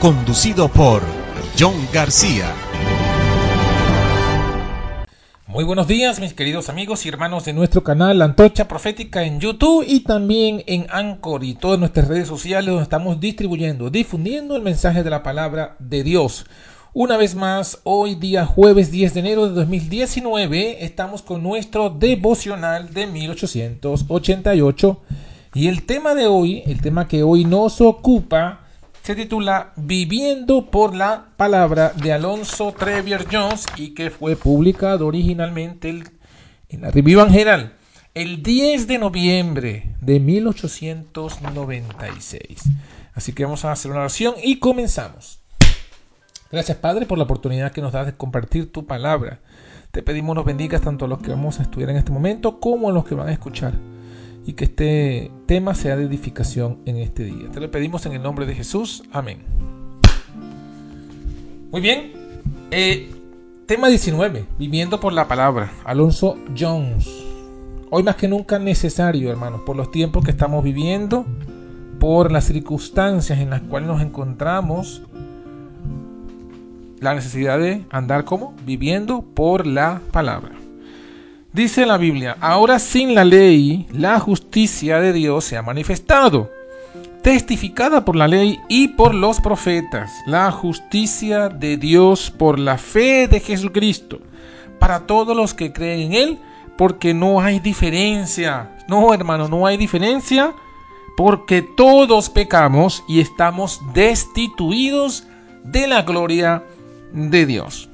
conducido por John García. Muy buenos días, mis queridos amigos y hermanos de nuestro canal La Antorcha Profética en YouTube y también en Anchor y todas nuestras redes sociales donde estamos distribuyendo, difundiendo el mensaje de la palabra de Dios. Una vez más, hoy día jueves 10 de enero de 2019, estamos con nuestro devocional de 1888 y el tema de hoy, el tema que hoy nos ocupa, se titula Viviendo por la palabra de Alonso Trevier Jones y que fue publicado originalmente en la Revista General el 10 de noviembre de 1896. Así que vamos a hacer una oración y comenzamos. Gracias Padre por la oportunidad que nos das de compartir tu palabra. Te pedimos nos bendigas tanto a los que vamos a estudiar en este momento como a los que van a escuchar y que este tema sea de edificación en este día. Te lo pedimos en el nombre de Jesús. Amén. Muy bien. Eh, tema 19. Viviendo por la palabra. Alonso Jones. Hoy más que nunca necesario, hermanos, por los tiempos que estamos viviendo, por las circunstancias en las cuales nos encontramos, la necesidad de andar como viviendo por la palabra. Dice la Biblia, ahora sin la ley, la justicia de Dios se ha manifestado, testificada por la ley y por los profetas, la justicia de Dios por la fe de Jesucristo, para todos los que creen en Él, porque no hay diferencia. No, hermano, no hay diferencia, porque todos pecamos y estamos destituidos de la gloria de Dios.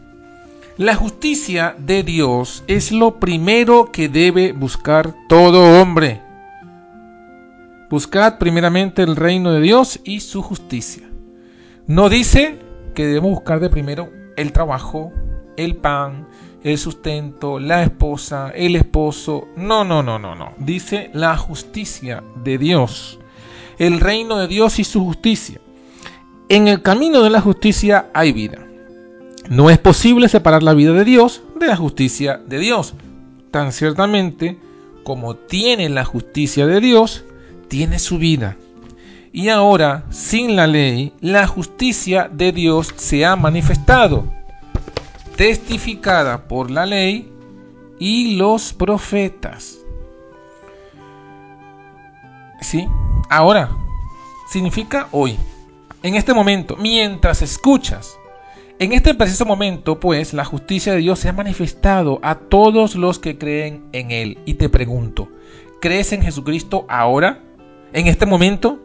La justicia de Dios es lo primero que debe buscar todo hombre. Buscad primeramente el reino de Dios y su justicia. No dice que debemos buscar de primero el trabajo, el pan, el sustento, la esposa, el esposo. No, no, no, no, no. Dice la justicia de Dios. El reino de Dios y su justicia. En el camino de la justicia hay vida. No es posible separar la vida de Dios de la justicia de Dios. Tan ciertamente como tiene la justicia de Dios, tiene su vida. Y ahora, sin la ley, la justicia de Dios se ha manifestado, testificada por la ley y los profetas. ¿Sí? Ahora, significa hoy, en este momento, mientras escuchas en este preciso momento, pues, la justicia de Dios se ha manifestado a todos los que creen en Él. Y te pregunto, ¿crees en Jesucristo ahora? ¿En este momento?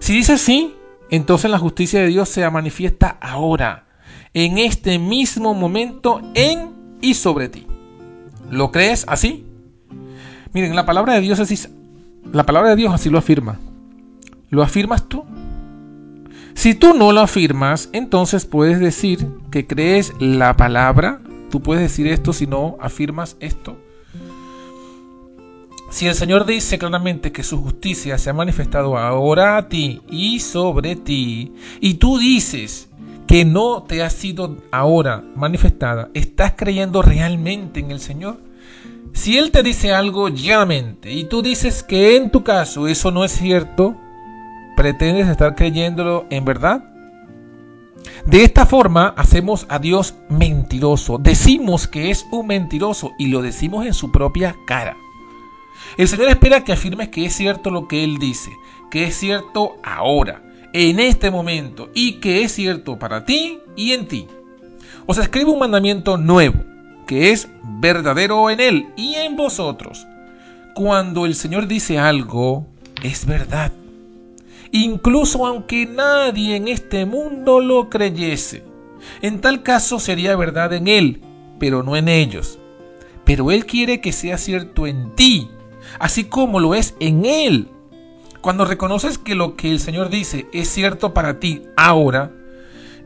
Si dices sí, entonces la justicia de Dios se manifiesta ahora, en este mismo momento, en y sobre ti. ¿Lo crees así? Miren, la palabra de Dios así, la palabra de Dios así lo afirma. ¿Lo afirmas tú? Si tú no lo afirmas, entonces puedes decir que crees la palabra. Tú puedes decir esto si no afirmas esto. Si el Señor dice claramente que su justicia se ha manifestado ahora a ti y sobre ti, y tú dices que no te ha sido ahora manifestada, ¿estás creyendo realmente en el Señor? Si Él te dice algo llanamente y tú dices que en tu caso eso no es cierto, ¿Pretendes estar creyéndolo en verdad? De esta forma hacemos a Dios mentiroso. Decimos que es un mentiroso y lo decimos en su propia cara. El Señor espera que afirmes que es cierto lo que Él dice, que es cierto ahora, en este momento, y que es cierto para ti y en ti. Os escribo un mandamiento nuevo, que es verdadero en Él y en vosotros. Cuando el Señor dice algo, es verdad. Incluso aunque nadie en este mundo lo creyese. En tal caso sería verdad en Él, pero no en ellos. Pero Él quiere que sea cierto en ti, así como lo es en Él. Cuando reconoces que lo que el Señor dice es cierto para ti ahora,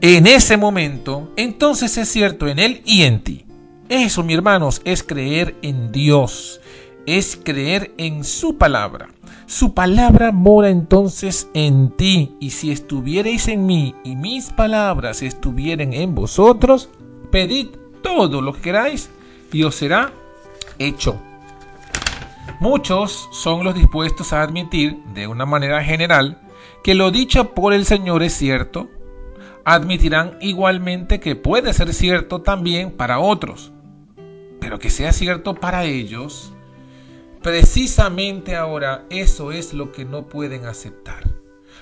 en ese momento, entonces es cierto en Él y en ti. Eso, mi hermanos, es creer en Dios, es creer en su palabra. Su palabra mora entonces en ti, y si estuvierais en mí y mis palabras estuvieran en vosotros, pedid todo lo que queráis y os será hecho. Muchos son los dispuestos a admitir, de una manera general, que lo dicho por el Señor es cierto, admitirán igualmente que puede ser cierto también para otros, pero que sea cierto para ellos, precisamente ahora eso es lo que no pueden aceptar.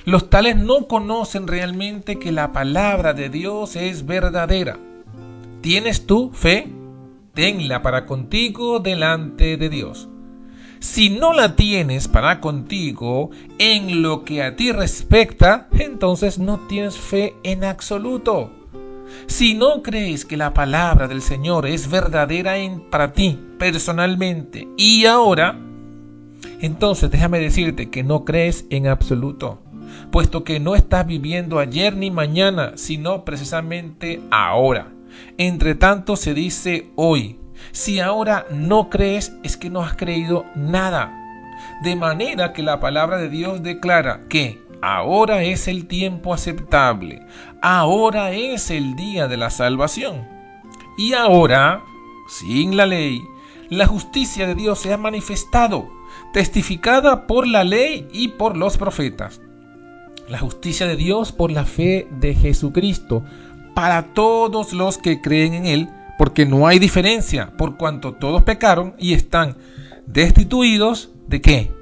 Los tales no conocen realmente que la palabra de Dios es verdadera. ¿Tienes tú fe? Tenla para contigo delante de Dios. Si no la tienes para contigo en lo que a ti respecta, entonces no tienes fe en absoluto. Si no crees que la palabra del Señor es verdadera para ti personalmente y ahora, entonces déjame decirte que no crees en absoluto, puesto que no estás viviendo ayer ni mañana, sino precisamente ahora. Entre tanto se dice hoy, si ahora no crees, es que no has creído nada. De manera que la palabra de Dios declara que ahora es el tiempo aceptable, ahora es el día de la salvación. Y ahora, sin la ley, la justicia de Dios se ha manifestado, testificada por la ley y por los profetas. La justicia de Dios por la fe de Jesucristo, para todos los que creen en Él, porque no hay diferencia, por cuanto todos pecaron y están destituidos de qué?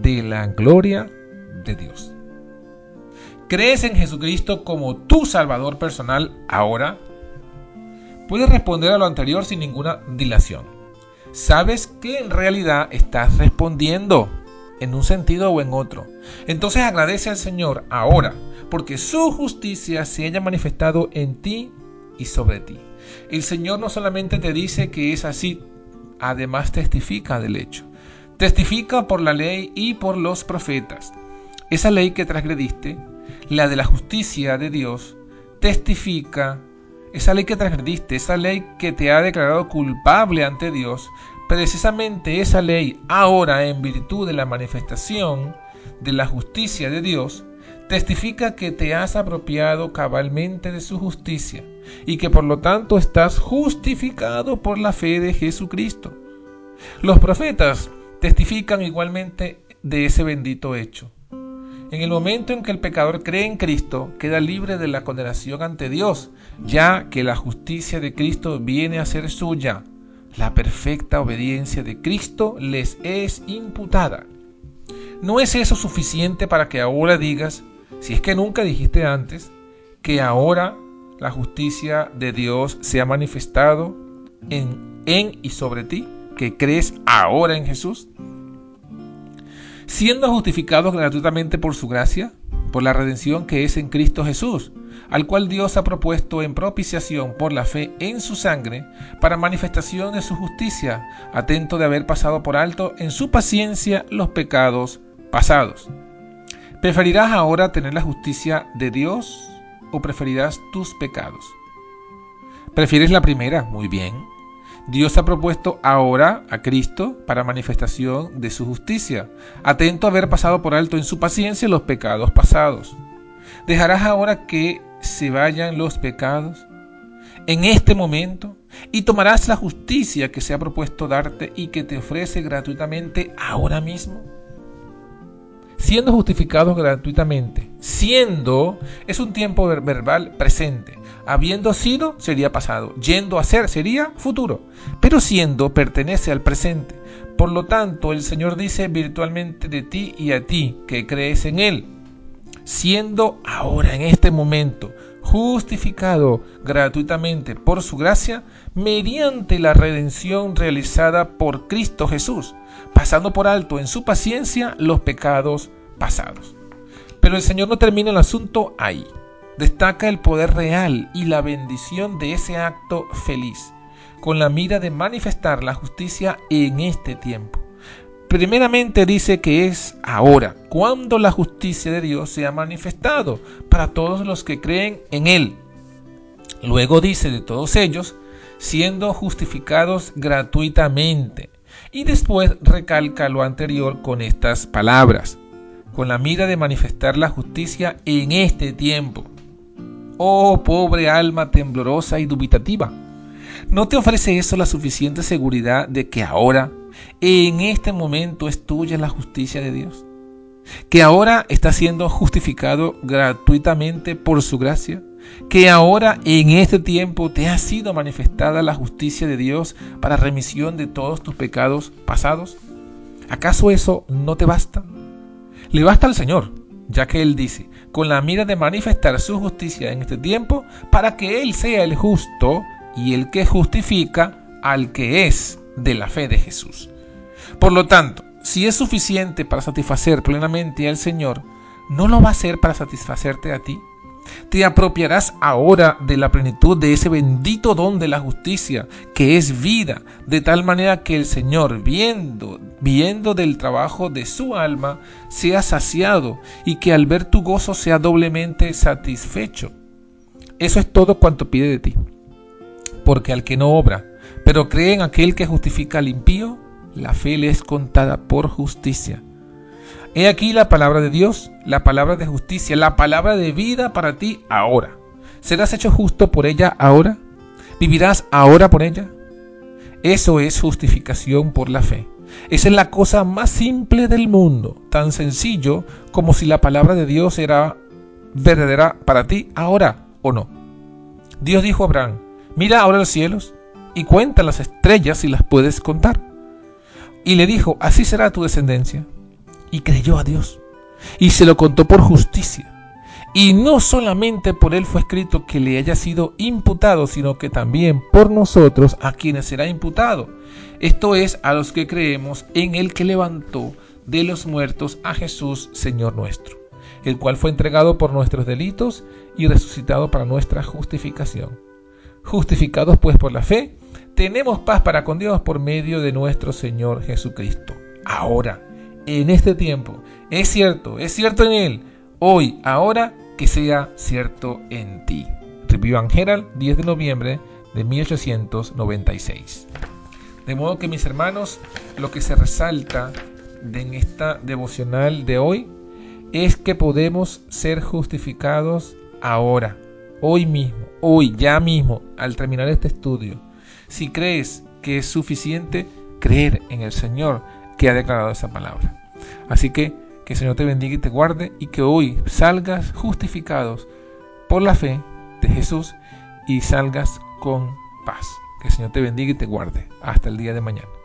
De la gloria de Dios. ¿Crees en Jesucristo como tu Salvador personal ahora? Puedes responder a lo anterior sin ninguna dilación. Sabes que en realidad estás respondiendo en un sentido o en otro. Entonces agradece al Señor ahora, porque su justicia se haya manifestado en ti y sobre ti. El Señor no solamente te dice que es así, además testifica del hecho. Testifica por la ley y por los profetas. Esa ley que transgrediste, la de la justicia de Dios, testifica. Esa ley que transgrediste, esa ley que te ha declarado culpable ante Dios, precisamente esa ley ahora en virtud de la manifestación de la justicia de Dios, testifica que te has apropiado cabalmente de su justicia y que por lo tanto estás justificado por la fe de Jesucristo. Los profetas testifican igualmente de ese bendito hecho. En el momento en que el pecador cree en Cristo, queda libre de la condenación ante Dios, ya que la justicia de Cristo viene a ser suya. La perfecta obediencia de Cristo les es imputada. ¿No es eso suficiente para que ahora digas, si es que nunca dijiste antes que ahora la justicia de Dios se ha manifestado en, en y sobre ti, que crees ahora en Jesús, siendo justificados gratuitamente por su gracia, por la redención que es en Cristo Jesús, al cual Dios ha propuesto en propiciación por la fe en su sangre, para manifestación de su justicia, atento de haber pasado por alto en su paciencia los pecados pasados ¿Preferirás ahora tener la justicia de Dios o preferirás tus pecados? ¿Prefieres la primera? Muy bien. Dios ha propuesto ahora a Cristo para manifestación de su justicia, atento a haber pasado por alto en su paciencia los pecados pasados. ¿Dejarás ahora que se vayan los pecados en este momento y tomarás la justicia que se ha propuesto darte y que te ofrece gratuitamente ahora mismo? siendo justificados gratuitamente. Siendo es un tiempo verbal presente. Habiendo sido sería pasado. Yendo a ser sería futuro. Pero siendo pertenece al presente. Por lo tanto, el Señor dice virtualmente de ti y a ti que crees en Él. Siendo ahora en este momento justificado gratuitamente por su gracia mediante la redención realizada por Cristo Jesús, pasando por alto en su paciencia los pecados pasados. Pero el Señor no termina el asunto ahí. Destaca el poder real y la bendición de ese acto feliz, con la mira de manifestar la justicia en este tiempo. Primeramente dice que es ahora, cuando la justicia de Dios se ha manifestado para todos los que creen en Él. Luego dice de todos ellos, siendo justificados gratuitamente. Y después recalca lo anterior con estas palabras, con la mira de manifestar la justicia en este tiempo. Oh pobre alma temblorosa y dubitativa, ¿no te ofrece eso la suficiente seguridad de que ahora, en este momento es tuya la justicia de Dios, que ahora está siendo justificado gratuitamente por su gracia, que ahora en este tiempo te ha sido manifestada la justicia de Dios para remisión de todos tus pecados pasados. ¿Acaso eso no te basta? Le basta al Señor, ya que Él dice, con la mira de manifestar su justicia en este tiempo, para que Él sea el justo y el que justifica al que es de la fe de Jesús. Por lo tanto, si es suficiente para satisfacer plenamente al Señor, ¿no lo va a ser para satisfacerte a ti? Te apropiarás ahora de la plenitud de ese bendito don de la justicia, que es vida, de tal manera que el Señor, viendo, viendo del trabajo de su alma, sea saciado y que al ver tu gozo sea doblemente satisfecho. Eso es todo cuanto pide de ti. Porque al que no obra, pero cree en aquel que justifica al impío, la fe le es contada por justicia. He aquí la palabra de Dios, la palabra de justicia, la palabra de vida para ti ahora. ¿Serás hecho justo por ella ahora? ¿Vivirás ahora por ella? Eso es justificación por la fe. Esa es la cosa más simple del mundo, tan sencillo como si la palabra de Dios era verdadera para ti ahora o no. Dios dijo a Abraham, mira ahora los cielos y cuenta las estrellas si las puedes contar. Y le dijo, así será tu descendencia. Y creyó a Dios. Y se lo contó por justicia. Y no solamente por él fue escrito que le haya sido imputado, sino que también por nosotros a quienes será imputado. Esto es a los que creemos en el que levantó de los muertos a Jesús, Señor nuestro, el cual fue entregado por nuestros delitos y resucitado para nuestra justificación. Justificados pues por la fe, tenemos paz para con Dios por medio de nuestro Señor Jesucristo. Ahora, en este tiempo, es cierto, es cierto en Él, hoy, ahora, que sea cierto en ti. Review and Herald, 10 de noviembre de 1896. De modo que mis hermanos, lo que se resalta en esta devocional de hoy es que podemos ser justificados ahora, hoy mismo, hoy, ya mismo, al terminar este estudio si crees que es suficiente creer en el Señor que ha declarado esa palabra. Así que que el Señor te bendiga y te guarde y que hoy salgas justificados por la fe de Jesús y salgas con paz. Que el Señor te bendiga y te guarde. Hasta el día de mañana.